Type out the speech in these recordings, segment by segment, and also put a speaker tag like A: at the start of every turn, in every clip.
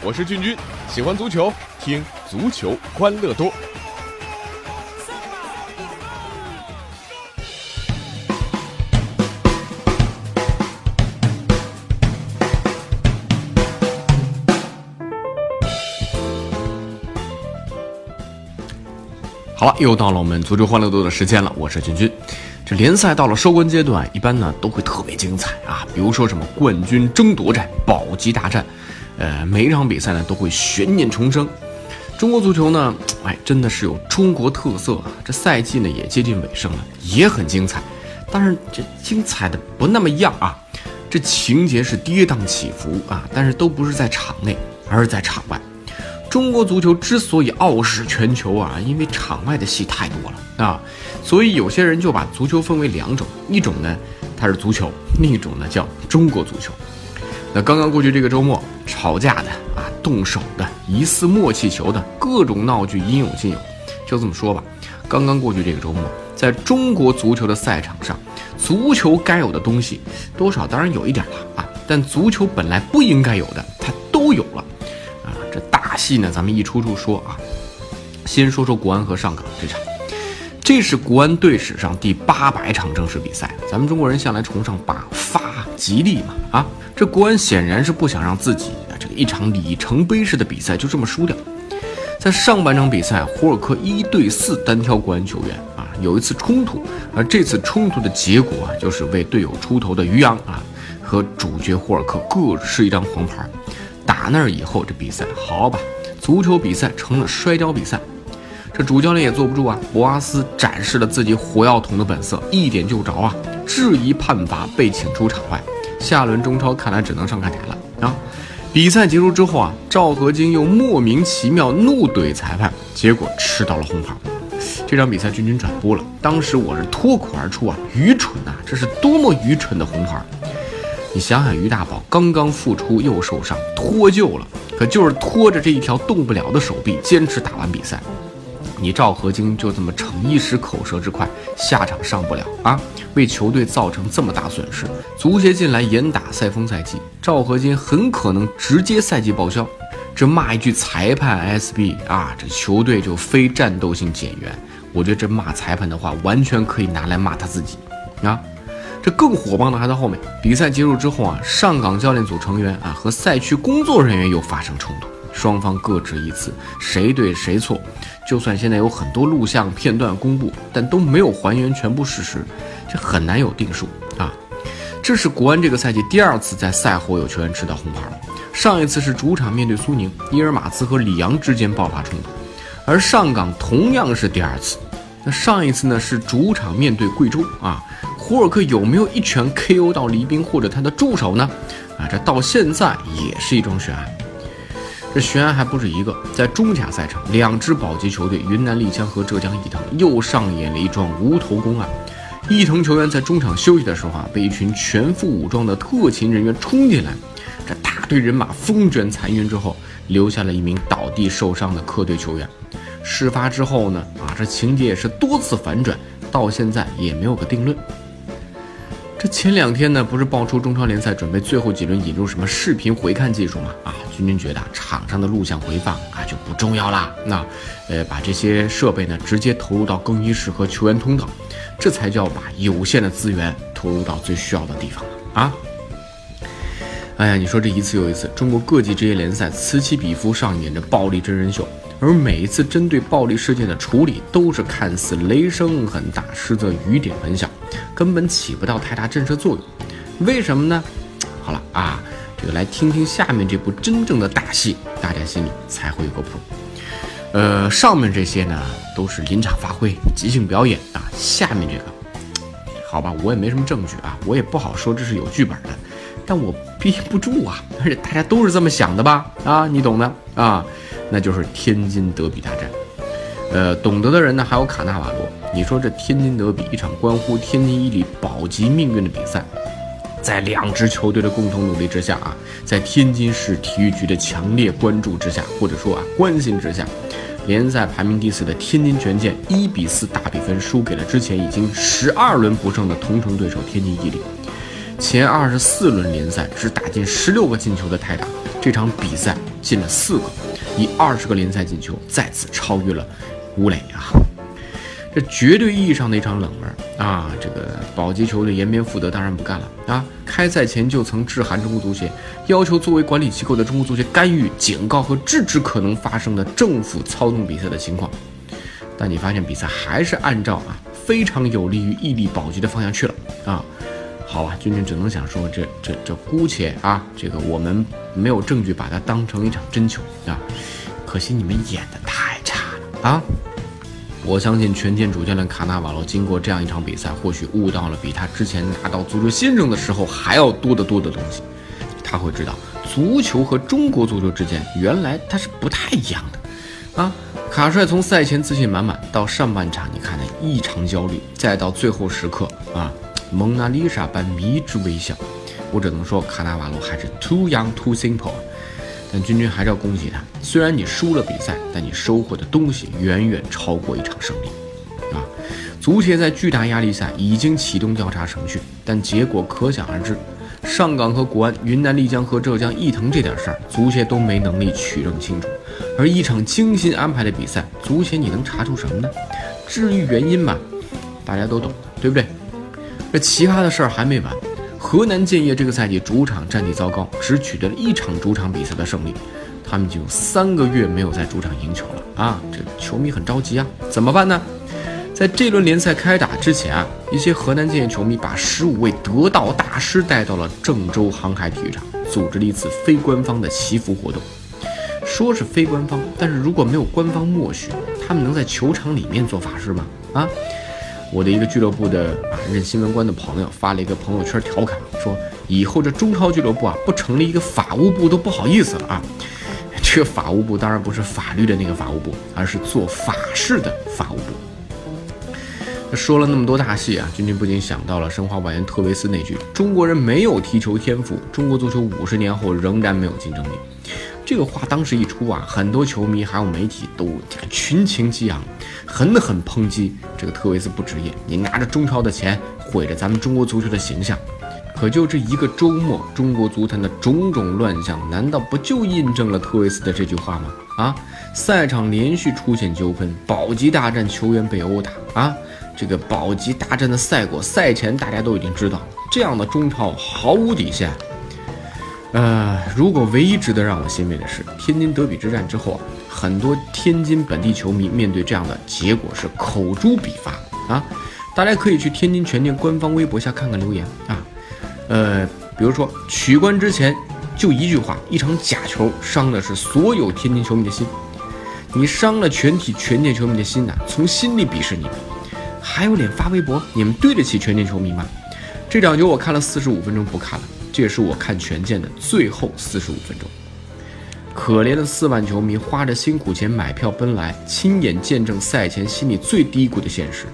A: 我是俊君，喜欢足球，听足球欢乐多。好了，又到了我们足球欢乐多的时间了，我是俊君。这联赛到了收官阶段，一般呢都会特别精彩啊，比如说什么冠军争夺战、保级大战，呃，每一场比赛呢都会悬念重生。中国足球呢，哎，真的是有中国特色啊。这赛季呢也接近尾声了，也很精彩，但是这精彩的不那么样啊。这情节是跌宕起伏啊，但是都不是在场内，而是在场外。中国足球之所以傲视全球啊，因为场外的戏太多了啊，所以有些人就把足球分为两种，一种呢它是足球，另一种呢叫中国足球。那刚刚过去这个周末，吵架的啊，动手的，疑似默契球的各种闹剧应有尽有。就这么说吧，刚刚过去这个周末，在中国足球的赛场上，足球该有的东西多少当然有一点了啊，但足球本来不应该有的，它都有了。啊，这大戏呢，咱们一出处说啊。先说说国安和上港这场，这是国安队史上第八百场正式比赛。咱们中国人向来崇尚把发吉利嘛啊，这国安显然是不想让自己啊这个一场里程碑式的比赛就这么输掉。在上半场比赛，胡尔克一对四单挑国安球员啊，有一次冲突，而这次冲突的结果啊，就是为队友出头的于洋啊和主角胡尔克各吃一张黄牌。打那儿以后，这比赛好吧，足球比赛成了摔跤比赛。这主教练也坐不住啊，博阿斯展示了自己火药桶的本色，一点就着啊，质疑判罚，被请出场外。下轮中超看来只能上看台了啊。比赛结束之后啊，赵和金又莫名其妙怒怼裁判，结果吃到了红牌。这场比赛君君转播了，当时我是脱口而出啊，愚蠢呐，这是多么愚蠢的红牌！你想想，于大宝刚刚复出又受伤脱臼了，可就是拖着这一条动不了的手臂坚持打完比赛。你赵和金就这么逞一时口舌之快，下场上不了啊，为球队造成这么大损失。足协进来严打赛风赛季，赵和金很可能直接赛季报销。这骂一句裁判 SB 啊，这球队就非战斗性减员。我觉得这骂裁判的话，完全可以拿来骂他自己啊。这更火爆的还在后面。比赛结束之后啊，上港教练组成员啊和赛区工作人员又发生冲突，双方各执一词，谁对谁错。就算现在有很多录像片段公布，但都没有还原全部事实，这很难有定数啊。这是国安这个赛季第二次在赛后有球员吃到红牌了，上一次是主场面对苏宁，伊尔马兹和里昂之间爆发冲突，而上港同样是第二次。那上一次呢是主场面对贵州啊。胡尔克有没有一拳 KO 到黎兵或者他的助手呢？啊，这到现在也是一桩悬案。这悬案还不止一个，在中甲赛场，两支保级球队云南丽江和浙江义腾又上演了一桩无头公案。毅腾球员在中场休息的时候啊，被一群全副武装的特勤人员冲进来，这大队人马风卷残云之后，留下了一名倒地受伤的客队球员。事发之后呢，啊，这情节也是多次反转，到现在也没有个定论。这前两天呢，不是爆出中超联赛准备最后几轮引入什么视频回看技术吗？啊，君君觉得场上的录像回放啊就不重要啦。那，呃，把这些设备呢直接投入到更衣室和球员通道，这才叫把有限的资源投入到最需要的地方啊！哎呀，你说这一次又一次，中国各级职业联赛此起彼伏上演着暴力真人秀。而每一次针对暴力事件的处理，都是看似雷声很大，实则雨点很小，根本起不到太大震慑作用。为什么呢？好了啊，这个来听听下面这部真正的大戏，大家心里才会有个谱。呃，上面这些呢都是临场发挥、即兴表演啊，下面这个，好吧，我也没什么证据啊，我也不好说这是有剧本的，但我憋不住啊，而且大家都是这么想的吧？啊，你懂的啊。那就是天津德比大战，呃，懂得的人呢还有卡纳瓦罗。你说这天津德比一场关乎天津伊利保级命运的比赛，在两支球队的共同努力之下啊，在天津市体育局的强烈关注之下，或者说啊关心之下，联赛排名第四的天津权健一比四大比分输给了之前已经十二轮不胜的同城对手天津伊利。前二十四轮联赛只打进十六个进球的泰达。这场比赛进了四个，以二十个联赛进球再次超越了吴磊啊！这绝对意义上的一场冷门啊！这个保级球队延边富德当然不干了啊！开赛前就曾致函中国足协，要求作为管理机构的中国足协干预、警告和制止可能发生的政府操纵比赛的情况。但你发现比赛还是按照啊非常有利于屹立保级的方向去了啊！好吧，君君只能想说，这这这姑且啊，这个我们没有证据把它当成一场真球啊，可惜你们演的太差了啊！我相信全天主教练卡纳瓦罗经过这样一场比赛，或许悟到了比他之前拿到足球先生的时候还要多得多的东西。他会知道，足球和中国足球之间原来它是不太一样的。啊，卡帅从赛前自信满满，到上半场你看的异常焦虑，再到最后时刻啊，蒙娜丽莎般迷之微笑。我只能说，卡纳瓦罗还是 too young too simple。但君君还是要恭喜他，虽然你输了比赛，但你收获的东西远远超过一场胜利，啊！足协在巨大压力下已经启动调查程序，但结果可想而知。上港和国安、云南丽江和浙江毅腾这点事儿，足协都没能力取证清楚。而一场精心安排的比赛，足协你能查出什么呢？至于原因吧，大家都懂，对不对？这奇葩的事儿还没完。河南建业这个赛季主场战绩糟糕，只取得了一场主场比赛的胜利，他们就有三个月没有在主场赢球了啊！这球迷很着急啊，怎么办呢？在这轮联赛开打之前啊，一些河南建业球迷把十五位得道大师带到了郑州航海体育场，组织了一次非官方的祈福活动。说是非官方，但是如果没有官方默许，他们能在球场里面做法事吗？啊？我的一个俱乐部的啊任新闻官的朋友发了一个朋友圈调侃说：“以后这中超俱乐部啊不成立一个法务部都不好意思了啊！这个法务部当然不是法律的那个法务部，而是做法事的法务部。”说了那么多大戏啊，君君不禁想到了申花外援特维斯那句：“中国人没有踢球天赋，中国足球五十年后仍然没有竞争力。”这个话当时一出啊，很多球迷还有媒体都群情激昂，狠狠抨击这个特维斯不职业。你拿着中超的钱毁了咱们中国足球的形象，可就这一个周末，中国足坛的种种乱象，难道不就印证了特维斯的这句话吗？啊，赛场连续出现纠纷，保级大战球员被殴打啊，这个保级大战的赛果，赛前大家都已经知道，这样的中超毫无底线。呃，如果唯一值得让我欣慰的是，天津德比之战之后啊，很多天津本地球迷面对这样的结果是口诛笔伐啊！大家可以去天津权健官方微博下看看留言啊。呃，比如说取关之前就一句话，一场假球伤的是所有天津球迷的心，你伤了全体权健球迷的心呐，从心里鄙视你们，还有脸发微博？你们对得起权健球迷吗？这场球我看了四十五分钟，不看了。这是我看权健的最后四十五分钟。可怜的四万球迷花着辛苦钱买票奔来，亲眼见证赛前心里最低谷的现实，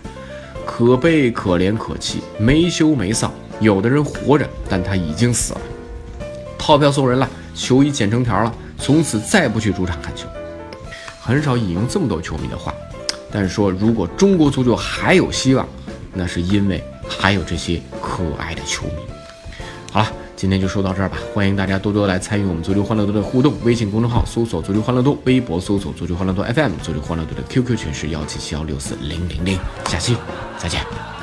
A: 可悲可怜可气，没羞没臊。有的人活着，但他已经死了。套票送人了，球衣剪成条了，从此再不去主场看球。很少引用这么多球迷的话，但是说如果中国足球还有希望，那是因为还有这些可爱的球迷。好了。今天就说到这儿吧，欢迎大家多多来参与我们足球欢乐多的互动。微信公众号搜索“足球欢乐多”，微博搜索“足球欢乐多 FM”，足球欢乐多的 QQ 群是幺七七幺六四零零零。下期再见。